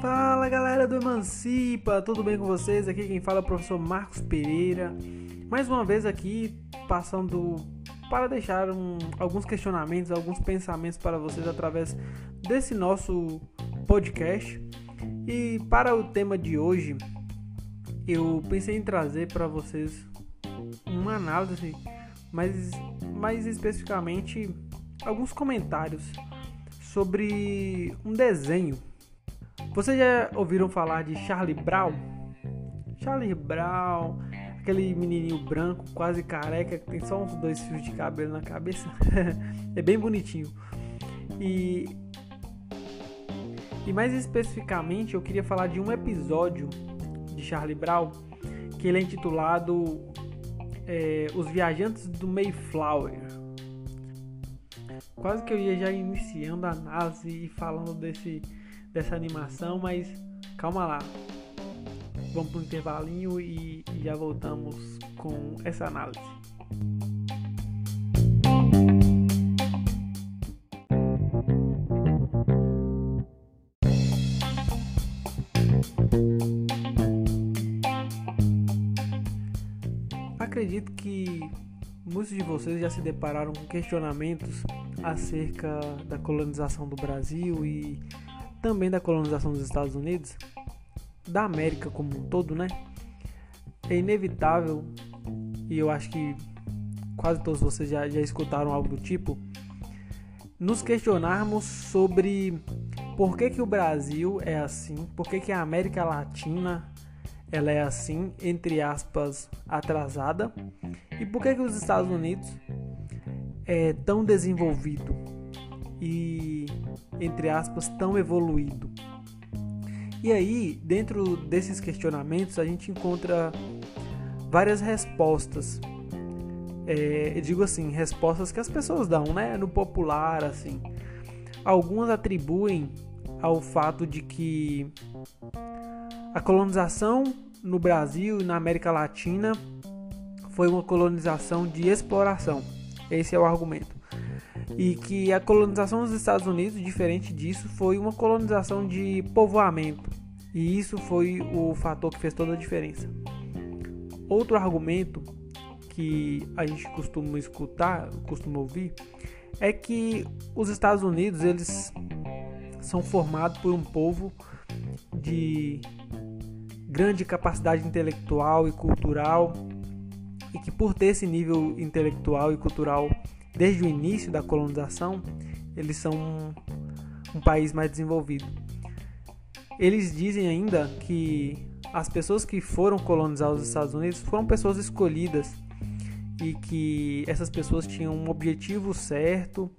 Fala galera do Emancipa, tudo bem com vocês? Aqui quem fala é o professor Marcos Pereira. Mais uma vez aqui passando para deixar um, alguns questionamentos, alguns pensamentos para vocês através desse nosso podcast. E para o tema de hoje, eu pensei em trazer para vocês uma análise, mas mais especificamente alguns comentários sobre um desenho. Vocês já ouviram falar de Charlie Brown? Charlie Brown, aquele menininho branco, quase careca, que tem só uns dois fios de cabelo na cabeça. é bem bonitinho. E e mais especificamente, eu queria falar de um episódio de Charlie Brown que ele é intitulado é, Os Viajantes do Mayflower. Quase que eu ia já iniciando a análise e falando desse, dessa animação, mas calma lá. Vamos para um intervalinho e, e já voltamos com essa análise. Acredito que muitos de vocês já se depararam com questionamentos acerca da colonização do Brasil e também da colonização dos Estados Unidos, da América como um todo, né? É inevitável, e eu acho que quase todos vocês já, já escutaram algo do tipo, nos questionarmos sobre por que, que o Brasil é assim, por que, que a América Latina ela é assim, entre aspas, atrasada, e por que, que os Estados Unidos é tão desenvolvido e, entre aspas, tão evoluído. E aí, dentro desses questionamentos, a gente encontra várias respostas. É, eu digo assim, respostas que as pessoas dão, né? No popular, assim. Algumas atribuem ao fato de que a colonização no Brasil e na América Latina foi uma colonização de exploração. Esse é o argumento. E que a colonização dos Estados Unidos, diferente disso, foi uma colonização de povoamento. E isso foi o fator que fez toda a diferença. Outro argumento que a gente costuma escutar, costuma ouvir, é que os Estados Unidos eles são formados por um povo de grande capacidade intelectual e cultural e que por ter esse nível intelectual e cultural desde o início da colonização, eles são um, um país mais desenvolvido. Eles dizem ainda que as pessoas que foram colonizar os Estados Unidos foram pessoas escolhidas e que essas pessoas tinham um objetivo certo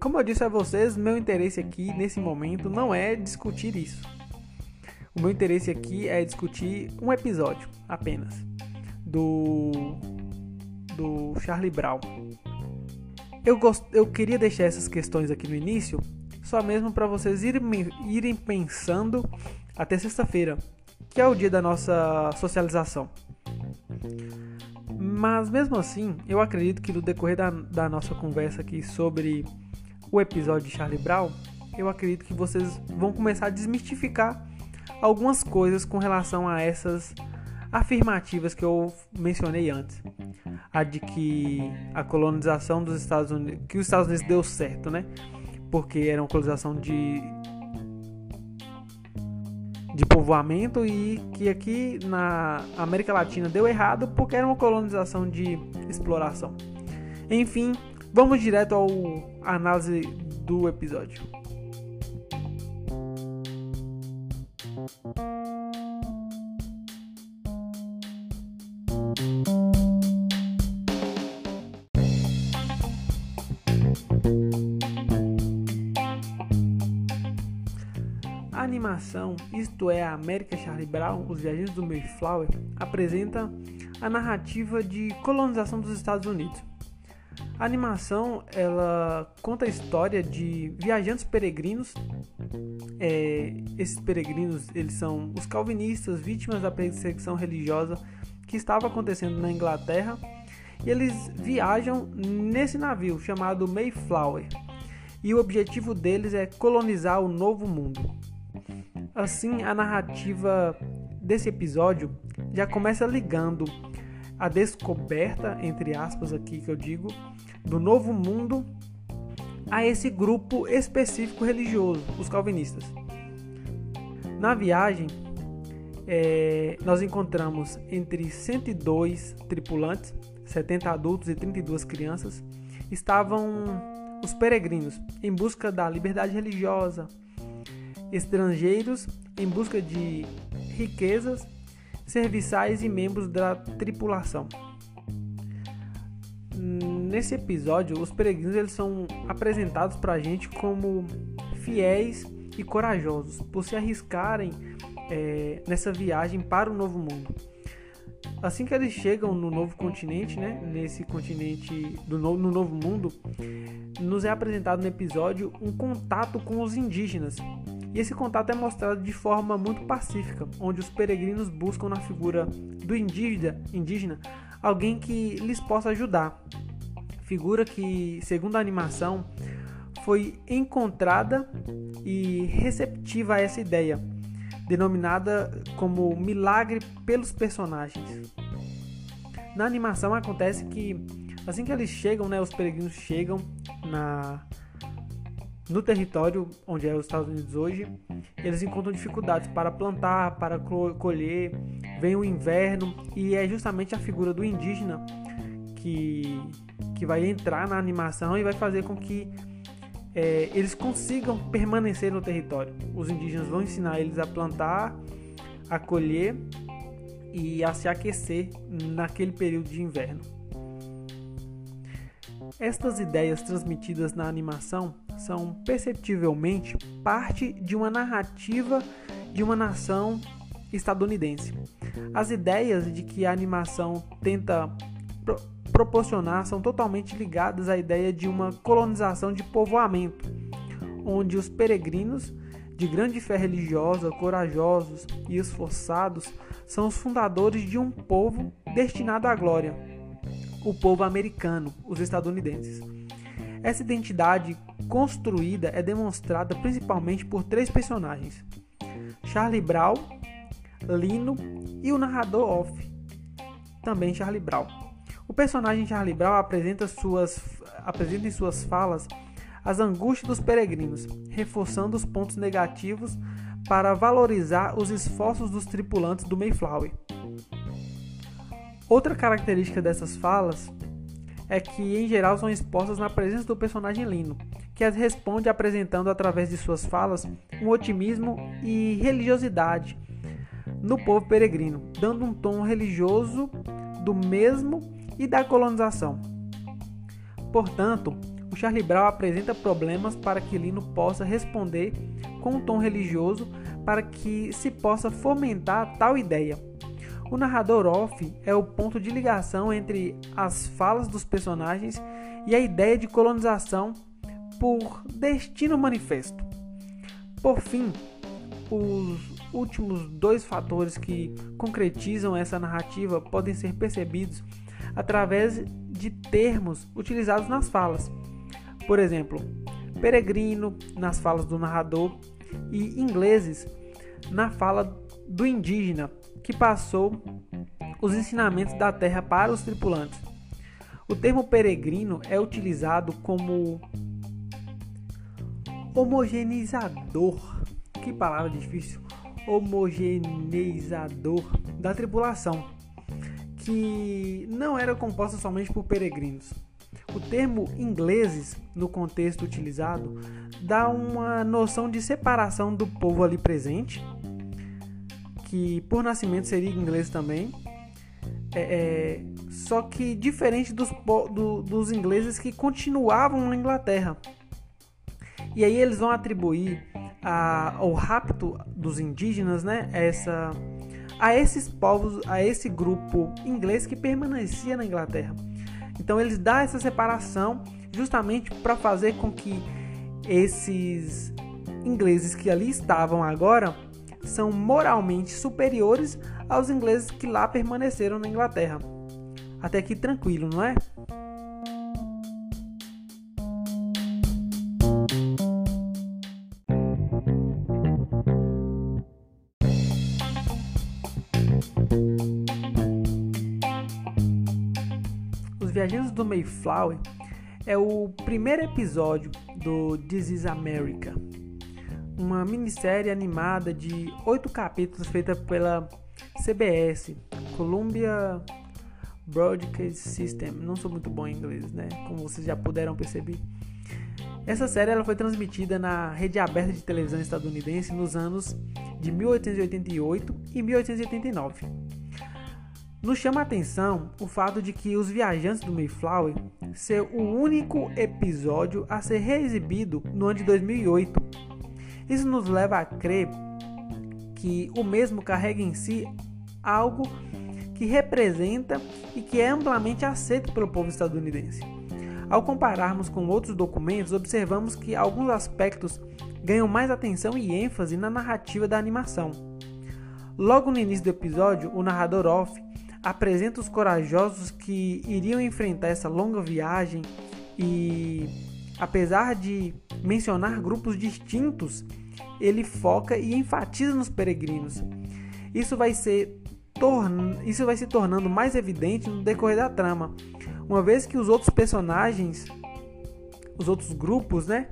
Como eu disse a vocês, meu interesse aqui nesse momento não é discutir isso. O meu interesse aqui é discutir um episódio apenas do do Charlie Brown. Eu, gost, eu queria deixar essas questões aqui no início, só mesmo para vocês irem, irem pensando até sexta-feira, que é o dia da nossa socialização. Mas mesmo assim, eu acredito que no decorrer da, da nossa conversa aqui sobre o episódio de Charlie Brown, eu acredito que vocês vão começar a desmistificar algumas coisas com relação a essas afirmativas que eu mencionei antes. A de que a colonização dos Estados Unidos, que os Estados Unidos deu certo, né? porque era uma colonização de de povoamento e que aqui na América Latina deu errado porque era uma colonização de exploração. Enfim, vamos direto ao análise do episódio. animação, isto é, a América Charlie Brown, Os Viajantes do Mayflower, apresenta a narrativa de colonização dos Estados Unidos. A animação ela conta a história de viajantes peregrinos. É, esses peregrinos eles são os calvinistas, vítimas da perseguição religiosa que estava acontecendo na Inglaterra, e eles viajam nesse navio chamado Mayflower. E o objetivo deles é colonizar o novo mundo. Assim, a narrativa desse episódio já começa ligando a descoberta, entre aspas, aqui que eu digo, do novo mundo a esse grupo específico religioso, os calvinistas. Na viagem, é, nós encontramos entre 102 tripulantes, 70 adultos e 32 crianças, estavam os peregrinos em busca da liberdade religiosa, estrangeiros em busca de riquezas, serviçais e membros da tripulação. Nesse episódio, os peregrinos eles são apresentados para a gente como fiéis e corajosos por se arriscarem é, nessa viagem para o novo mundo. Assim que eles chegam no novo continente, né, nesse continente do no, no novo mundo, nos é apresentado no episódio um contato com os indígenas e esse contato é mostrado de forma muito pacífica, onde os peregrinos buscam na figura do indígena, indígena alguém que lhes possa ajudar. Figura que, segundo a animação, foi encontrada e receptiva a essa ideia, denominada como milagre pelos personagens. Na animação acontece que assim que eles chegam, né, os peregrinos chegam na no território onde é os Estados Unidos hoje, eles encontram dificuldades para plantar, para colher, vem o inverno e é justamente a figura do indígena que, que vai entrar na animação e vai fazer com que é, eles consigam permanecer no território. Os indígenas vão ensinar eles a plantar, a colher e a se aquecer naquele período de inverno. Estas ideias transmitidas na animação são perceptivelmente parte de uma narrativa de uma nação estadunidense. As ideias de que a animação tenta pro proporcionar são totalmente ligadas à ideia de uma colonização de povoamento, onde os peregrinos de grande fé religiosa, corajosos e esforçados, são os fundadores de um povo destinado à glória, o povo americano, os estadunidenses. Essa identidade construída é demonstrada principalmente por três personagens: Charlie Brown, Lino e o narrador off, também Charlie Brown. O personagem Charlie Brown apresenta, suas, apresenta em suas falas as angústias dos peregrinos, reforçando os pontos negativos para valorizar os esforços dos tripulantes do Mayflower. Outra característica dessas falas é que em geral são expostas na presença do personagem Lino, que as responde apresentando através de suas falas um otimismo e religiosidade no povo peregrino, dando um tom religioso do mesmo e da colonização. Portanto, o Charlie Brown apresenta problemas para que Lino possa responder com um tom religioso para que se possa fomentar tal ideia. O narrador off é o ponto de ligação entre as falas dos personagens e a ideia de colonização por destino manifesto. Por fim, os últimos dois fatores que concretizam essa narrativa podem ser percebidos através de termos utilizados nas falas. Por exemplo, peregrino nas falas do narrador e ingleses na fala do indígena que passou os ensinamentos da terra para os tripulantes. O termo peregrino é utilizado como homogeneizador. Que palavra difícil. Homogeneizador da tripulação, que não era composta somente por peregrinos. O termo ingleses, no contexto utilizado, dá uma noção de separação do povo ali presente, que por nascimento seria inglês também, é, é, só que diferente dos, do, dos ingleses que continuavam na Inglaterra. E aí eles vão atribuir a, ao rapto dos indígenas, né, essa, a esses povos, a esse grupo inglês que permanecia na Inglaterra. Então eles dão essa separação justamente para fazer com que esses ingleses que ali estavam agora são moralmente superiores aos ingleses que lá permaneceram na Inglaterra. Até aqui tranquilo, não é? Os Viajantes do Mayflower é o primeiro episódio do This is America, uma minissérie animada de oito capítulos feita pela CBS, Columbia Broadcast System. Não sou muito bom em inglês, né? Como vocês já puderam perceber. Essa série ela foi transmitida na rede aberta de televisão estadunidense nos anos de 1888 e 1889. Nos chama a atenção o fato de que Os Viajantes do Mayflower ser o único episódio a ser reexibido no ano de 2008. Isso nos leva a crer que o mesmo carrega em si algo que representa e que é amplamente aceito pelo povo estadunidense. Ao compararmos com outros documentos, observamos que alguns aspectos ganham mais atenção e ênfase na narrativa da animação. Logo no início do episódio, o narrador off apresenta os corajosos que iriam enfrentar essa longa viagem e, apesar de mencionar grupos distintos, ele foca e enfatiza nos peregrinos. Isso vai ser isso vai se tornando mais evidente no decorrer da trama, uma vez que os outros personagens, os outros grupos, né,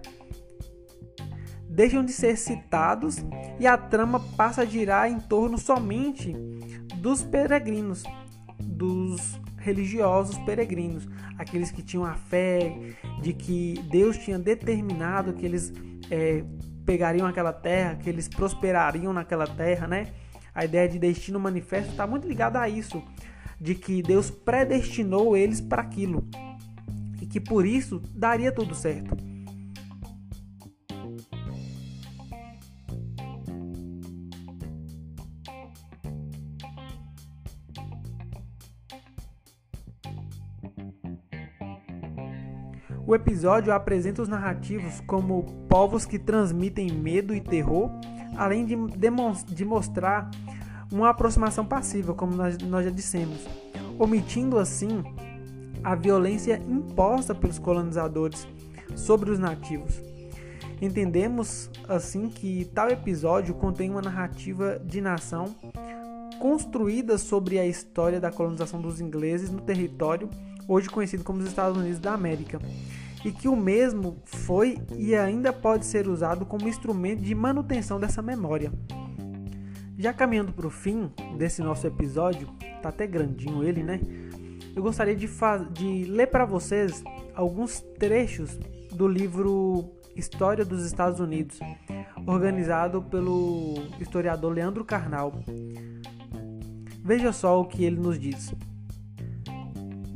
deixam de ser citados e a trama passa a girar em torno somente dos peregrinos, dos religiosos peregrinos, aqueles que tinham a fé de que Deus tinha determinado que eles é, pegariam aquela terra, que eles prosperariam naquela terra, né? A ideia de destino manifesto está muito ligada a isso, de que Deus predestinou eles para aquilo e que por isso daria tudo certo. O episódio apresenta os narrativos como povos que transmitem medo e terror, além de, de mostrar uma aproximação passiva, como nós, nós já dissemos, omitindo assim a violência imposta pelos colonizadores sobre os nativos. Entendemos assim que tal episódio contém uma narrativa de nação construída sobre a história da colonização dos ingleses no território hoje conhecido como os Estados Unidos da América, e que o mesmo foi e ainda pode ser usado como instrumento de manutenção dessa memória. Já caminhando para o fim desse nosso episódio, tá até grandinho ele, né? Eu gostaria de, de ler para vocês alguns trechos do livro História dos Estados Unidos, organizado pelo historiador Leandro Carnal. Veja só o que ele nos diz.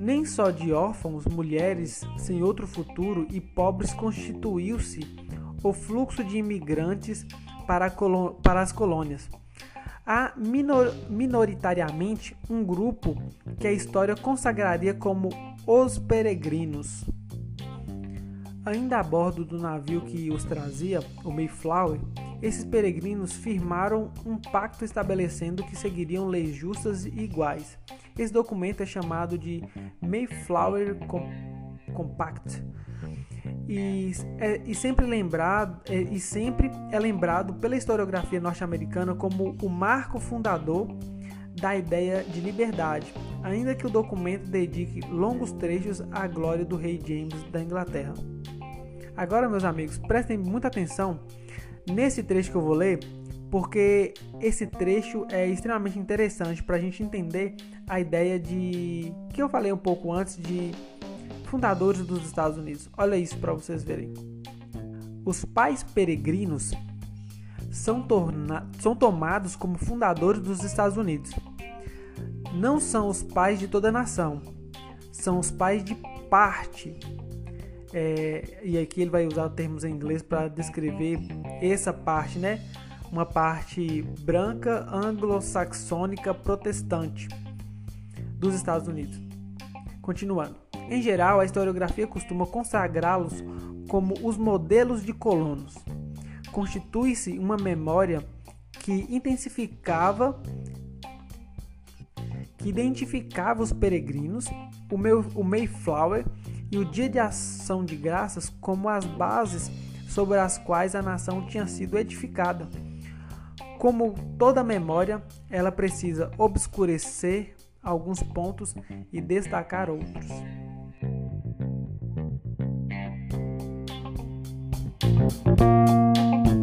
Nem só de órfãos, mulheres sem outro futuro e pobres constituiu-se o fluxo de imigrantes para, para as colônias há minor, minoritariamente um grupo que a história consagraria como os peregrinos. Ainda a bordo do navio que os trazia, o Mayflower, esses peregrinos firmaram um pacto estabelecendo que seguiriam leis justas e iguais. Esse documento é chamado de Mayflower Compact e, é, e sempre lembrado é, e sempre é lembrado pela historiografia norte-americana como o marco fundador da ideia de liberdade, ainda que o documento dedique longos trechos à glória do rei James da Inglaterra. Agora, meus amigos, prestem muita atenção nesse trecho que eu vou ler, porque esse trecho é extremamente interessante para a gente entender a ideia de que eu falei um pouco antes de fundadores dos Estados Unidos. Olha isso para vocês verem. Os pais peregrinos são, são tomados como fundadores dos Estados Unidos. Não são os pais de toda a nação, são os pais de parte. É, e aqui ele vai usar termos em inglês para descrever essa parte, né? Uma parte branca anglo-saxônica protestante dos Estados Unidos. Continuando. Em geral, a historiografia costuma consagrá-los como os modelos de colonos. Constitui-se uma memória que intensificava que identificava os peregrinos, o, Mayflower e o Dia de Ação de Graças como as bases sobre as quais a nação tinha sido edificada. Como toda memória, ela precisa obscurecer alguns pontos e destacar outros. Música